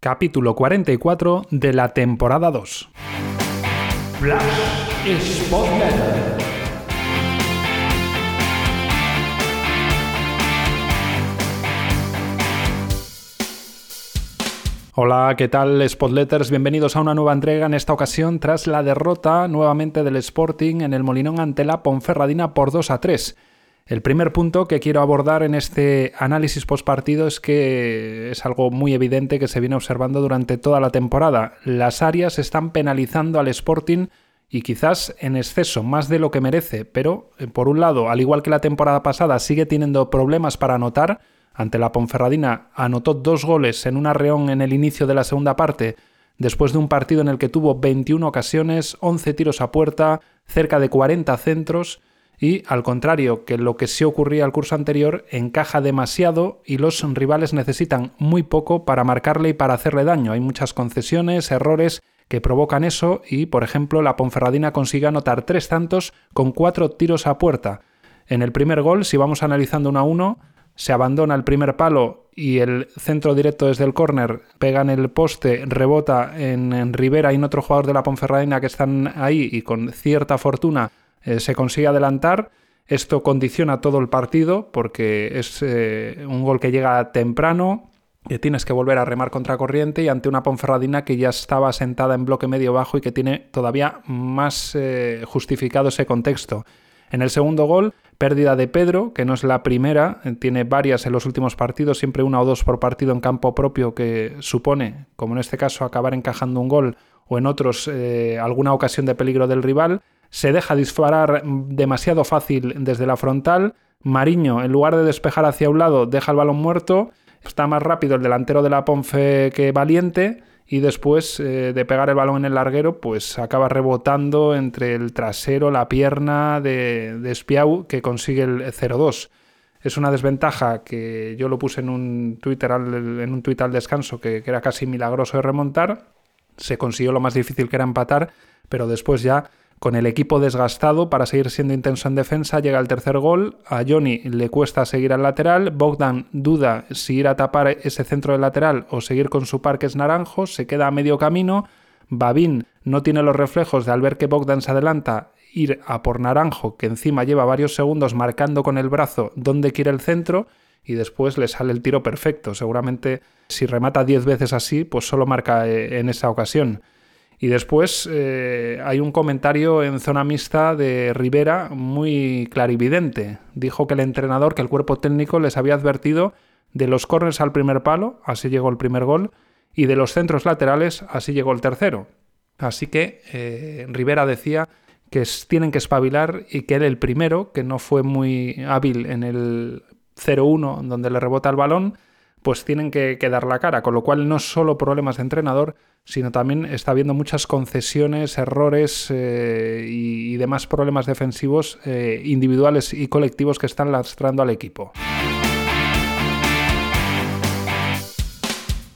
capítulo 44 de la temporada 2. Hola, ¿qué tal Spotletters? Bienvenidos a una nueva entrega en esta ocasión tras la derrota nuevamente del Sporting en el Molinón ante la Ponferradina por 2 a 3. El primer punto que quiero abordar en este análisis postpartido es que es algo muy evidente que se viene observando durante toda la temporada. Las áreas están penalizando al Sporting y quizás en exceso, más de lo que merece, pero eh, por un lado, al igual que la temporada pasada, sigue teniendo problemas para anotar. Ante la Ponferradina anotó dos goles en un arreón en el inicio de la segunda parte, después de un partido en el que tuvo 21 ocasiones, 11 tiros a puerta, cerca de 40 centros y, al contrario que lo que sí ocurría al curso anterior, encaja demasiado y los rivales necesitan muy poco para marcarle y para hacerle daño. Hay muchas concesiones, errores que provocan eso y, por ejemplo, la Ponferradina consigue anotar tres tantos con cuatro tiros a puerta. En el primer gol, si vamos analizando uno a uno, se abandona el primer palo y el centro directo desde el córner pega en el poste, rebota en, en Rivera y en otro jugador de la Ponferradina que están ahí y con cierta fortuna eh, se consigue adelantar. Esto condiciona todo el partido porque es eh, un gol que llega temprano, que tienes que volver a remar contra corriente y ante una Ponferradina que ya estaba sentada en bloque medio bajo y que tiene todavía más eh, justificado ese contexto. En el segundo gol, pérdida de Pedro, que no es la primera, tiene varias en los últimos partidos, siempre una o dos por partido en campo propio, que supone, como en este caso, acabar encajando un gol o en otros alguna ocasión de peligro del rival se deja disparar demasiado fácil desde la frontal. Mariño, en lugar de despejar hacia un lado, deja el balón muerto. Está más rápido el delantero de la Ponfe que Valiente. Y después eh, de pegar el balón en el larguero, pues acaba rebotando entre el trasero, la pierna de, de Espiau, que consigue el 0-2. Es una desventaja que yo lo puse en un Twitter al, en un tuit al descanso, que, que era casi milagroso de remontar. Se consiguió lo más difícil que era empatar, pero después ya con el equipo desgastado para seguir siendo intenso en defensa, llega el tercer gol. A Johnny le cuesta seguir al lateral. Bogdan duda si ir a tapar ese centro del lateral o seguir con su parques naranjos. Se queda a medio camino. Babín no tiene los reflejos de al ver que Bogdan se adelanta ir a por Naranjo, que encima lleva varios segundos marcando con el brazo dónde quiere el centro y después le sale el tiro perfecto. Seguramente si remata 10 veces así, pues solo marca eh, en esa ocasión. Y después eh, hay un comentario en zona mixta de Rivera muy clarividente. Dijo que el entrenador, que el cuerpo técnico les había advertido de los corners al primer palo, así llegó el primer gol, y de los centros laterales, así llegó el tercero. Así que eh, Rivera decía que tienen que espabilar y que él el primero, que no fue muy hábil en el 0-1 donde le rebota el balón, pues tienen que, dar la cara, con lo cual no solo problemas de entrenador, sino también está habiendo muchas concesiones, errores eh, y, demás problemas defensivos eh, individuales y colectivos que están lastrando al equipo.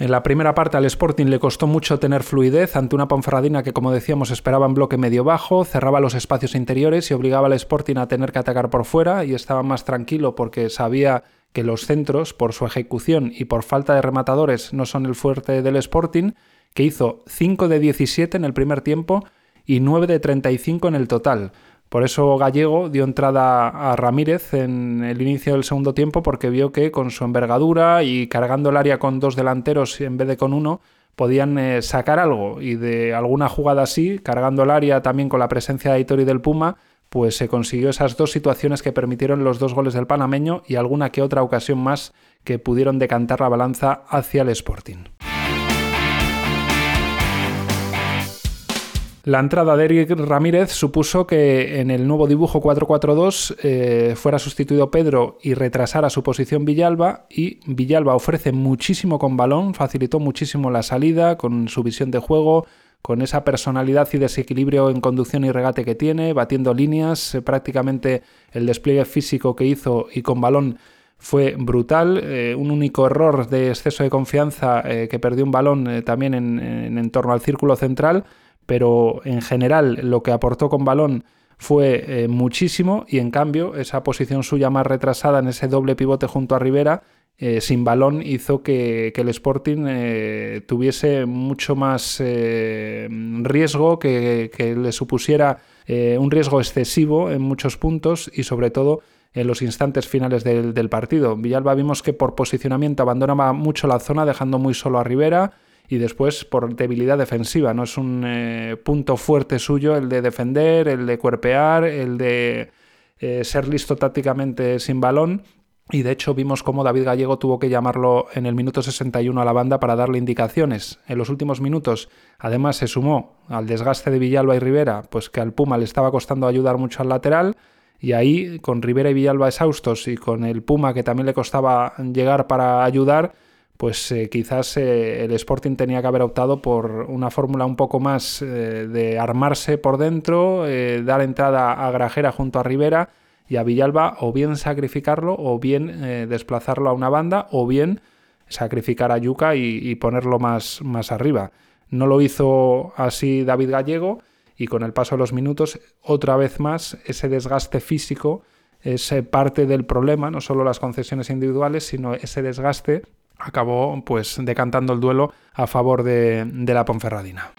En la primera parte al Sporting le costó mucho tener fluidez ante una Ponferradina que, como decíamos, esperaba en bloque medio bajo, cerraba los espacios interiores y obligaba al Sporting a tener que atacar por fuera y estaba más tranquilo porque sabía que los centros, por su ejecución y por falta de rematadores, no son el fuerte del Sporting, que hizo 5 de 17 en el primer tiempo y 9 de 35 en el total. Por eso Gallego dio entrada a Ramírez en el inicio del segundo tiempo porque vio que con su envergadura y cargando el área con dos delanteros en vez de con uno, podían eh, sacar algo y de alguna jugada así, cargando el área también con la presencia de Aitor y del Puma, pues se consiguió esas dos situaciones que permitieron los dos goles del panameño y alguna que otra ocasión más que pudieron decantar la balanza hacia el Sporting. La entrada de Eric Ramírez supuso que en el nuevo dibujo 4-4-2 eh, fuera sustituido Pedro y retrasara su posición Villalba y Villalba ofrece muchísimo con balón, facilitó muchísimo la salida con su visión de juego, con esa personalidad y desequilibrio en conducción y regate que tiene, batiendo líneas, eh, prácticamente el despliegue físico que hizo y con balón fue brutal. Eh, un único error de exceso de confianza eh, que perdió un balón también en, en, torno al círculo central, pero en general lo que aportó con balón fue muchísimo y en cambio esa posición suya más retrasada en ese doble pivote junto a Rivera eh, sin balón hizo que, el Sporting eh, tuviese mucho más eh, riesgo, que, le supusiera un riesgo excesivo en muchos puntos y sobre todo en los instantes finales del, partido. Villalba vimos que por posicionamiento abandonaba mucho la zona, dejando muy solo a Rivera y después por debilidad defensiva. No es un punto fuerte suyo el de defender, el de cuerpear, el de ser listo tácticamente sin balón y de hecho vimos cómo David Gallego tuvo que llamarlo en el minuto 61 a la banda para darle indicaciones. En los últimos minutos, además, se sumó al desgaste de Villalba y Rivera, pues que al Puma le estaba costando ayudar mucho al lateral. Y ahí, con Rivera y Villalba exhaustos y con el Puma que también le costaba llegar para ayudar, pues eh, quizás eh, el Sporting tenía que haber optado por una fórmula un poco más eh, de armarse por dentro, dar entrada a Grajera junto a Rivera y a Villalba o bien sacrificarlo o bien eh, desplazarlo a una banda o bien sacrificar a Yuca y, ponerlo más, más arriba. No lo hizo así David Gallego y con el paso de los minutos, otra vez más, ese desgaste físico es parte del problema, no solo las concesiones individuales, sino ese desgaste acabó pues decantando el duelo a favor de la Ponferradina.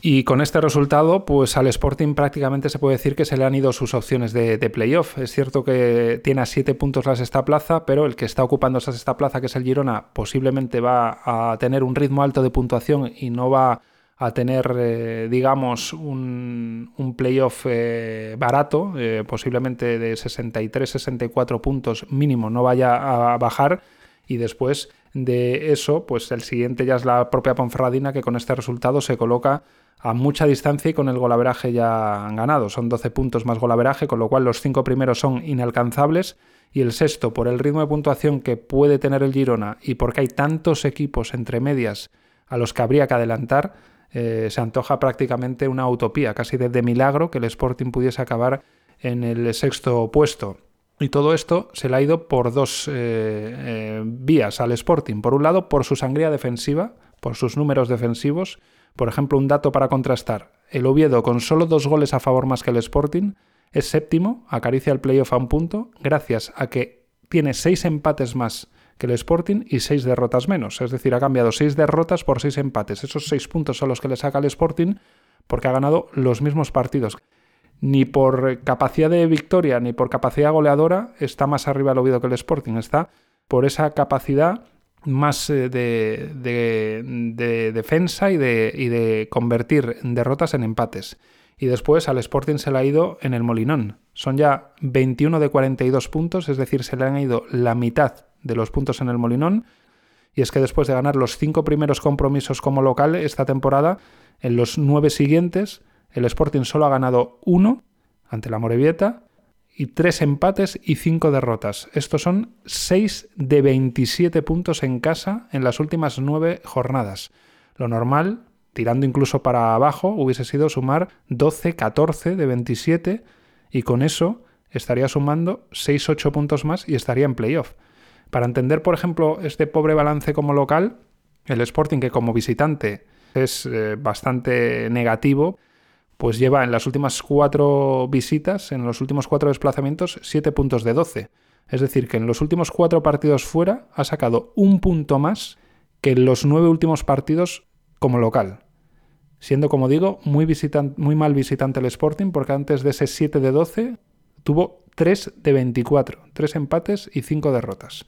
Y con este resultado, pues al Sporting prácticamente se puede decir que se le han ido sus opciones de, playoff. Es cierto que tiene a siete puntos la sexta plaza, pero el que está ocupando esa sexta plaza, que es el Girona, posiblemente va a tener un ritmo alto de puntuación y no va a tener, eh, digamos, un, playoff eh, barato, eh, posiblemente de 63-64 puntos mínimo, no vaya a bajar. Y después de eso, pues el siguiente ya es la propia Ponferradina, que con este resultado se coloca a mucha distancia y con el golaveraje ya han ganado. Son 12 puntos más golaveraje, con lo cual los cinco primeros son inalcanzables y el sexto, por el ritmo de puntuación que puede tener el Girona y porque hay tantos equipos entre medias a los que habría que adelantar, eh, se antoja prácticamente una utopía, casi de, milagro que el Sporting pudiese acabar en el sexto puesto. Y todo esto se le ha ido por dos eh, eh, vías al Sporting. Por un lado, por su sangría defensiva, por sus números defensivos, por ejemplo, un dato para contrastar. El Oviedo, con solo dos goles a favor más que el Sporting, es séptimo, acaricia el playoff a un punto, gracias a que tiene seis empates más que el Sporting y seis derrotas menos. Es decir, ha cambiado seis derrotas por seis empates. Esos seis puntos son los que le saca el Sporting porque ha ganado los mismos partidos. Ni por capacidad de victoria ni por capacidad goleadora está más arriba el Oviedo que el Sporting. Está por esa capacidad más eh, de, defensa y de, y de convertir derrotas en empates. Y después al Sporting se le ha ido en el Molinón. Son ya 21 de 42 puntos, es decir, se le han ido la mitad de los puntos en el Molinón. Y es que después de ganar los cinco primeros compromisos como local esta temporada, en los nueve siguientes, el Sporting solo ha ganado uno ante la Morevieta, y tres empates y cinco derrotas. Estos son 6 de 27 puntos en casa en las últimas nueve jornadas. Lo normal, tirando incluso para abajo, hubiese sido sumar 12-14 de 27 y con eso estaría sumando 6-8 puntos más y estaría en playoff. Para entender, por ejemplo, este pobre balance como local, el Sporting que como visitante es eh, bastante negativo, pues lleva en las últimas cuatro visitas, en los últimos cuatro desplazamientos, siete puntos de 12. Es decir, que en los últimos cuatro partidos fuera ha sacado un punto más que en los nueve últimos partidos como local. Siendo, como digo, muy, muy mal visitante el Sporting, porque antes de ese 7 de 12 tuvo 3 de 24, 3 empates y 5 derrotas.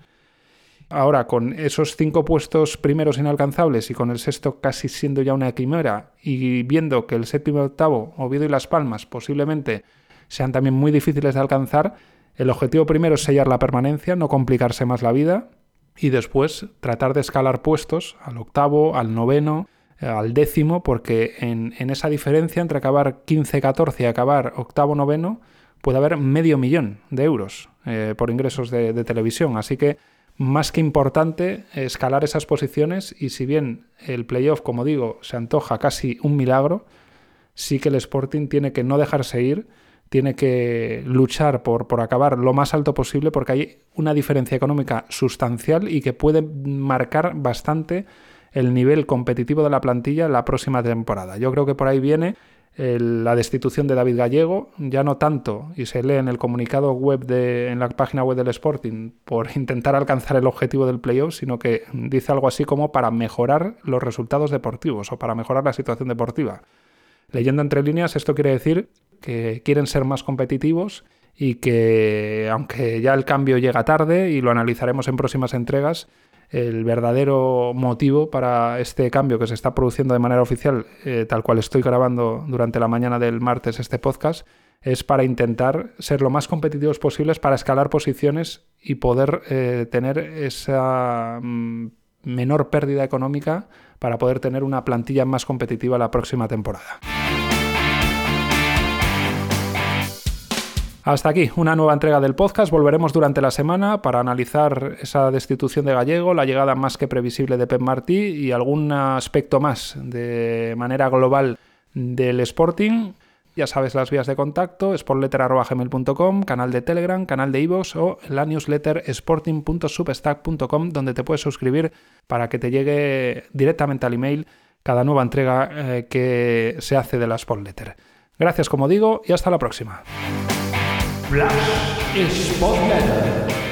Ahora, con esos cinco puestos primeros inalcanzables y con el sexto casi siendo ya una quimera y viendo que el séptimo octavo, Oviedo y Las Palmas, posiblemente sean también muy difíciles de alcanzar, el objetivo primero es sellar la permanencia, no complicarse más la vida y después tratar de escalar puestos al octavo, al noveno, eh, al décimo, porque en, esa diferencia entre acabar 15-14 y acabar octavo-noveno puede haber medio millón de euros eh, por ingresos de televisión. Así que más que importante escalar esas posiciones y si bien el playoff, como digo, se antoja casi un milagro, sí que el Sporting tiene que no dejarse ir, tiene que luchar por, por acabar lo más alto posible porque hay una diferencia económica sustancial y que puede marcar bastante el nivel competitivo de la plantilla la próxima temporada. Yo creo que por ahí viene la destitución de David Gallego, ya no tanto, y se lee en el comunicado web de, en la página web del Sporting, por intentar alcanzar el objetivo del playoff, sino que dice algo así como para mejorar los resultados deportivos o para mejorar la situación deportiva. Leyendo entre líneas, esto quiere decir que quieren ser más competitivos y que, aunque ya el cambio llega tarde y lo analizaremos en próximas entregas, el verdadero motivo para este cambio que se está produciendo de manera oficial, eh, tal cual estoy grabando durante la mañana del martes este podcast, es para intentar ser lo más competitivos posibles para escalar posiciones y poder eh, tener esa mm, menor pérdida económica para poder tener una plantilla más competitiva la próxima temporada. Hasta aquí, una nueva entrega del podcast. Volveremos durante la semana para analizar esa destitución de Gallego, la llegada más que previsible de Pep Martí y algún aspecto más de manera global del Sporting. Ya sabes las vías de contacto, sportletter.gmail.com, canal de Telegram, canal de iVoox o la newsletter sporting.substack.com donde te puedes suscribir para que te llegue directamente al email cada nueva entrega eh, que se hace de la Sportletter. Gracias como digo y hasta la próxima. Flash Spotlight.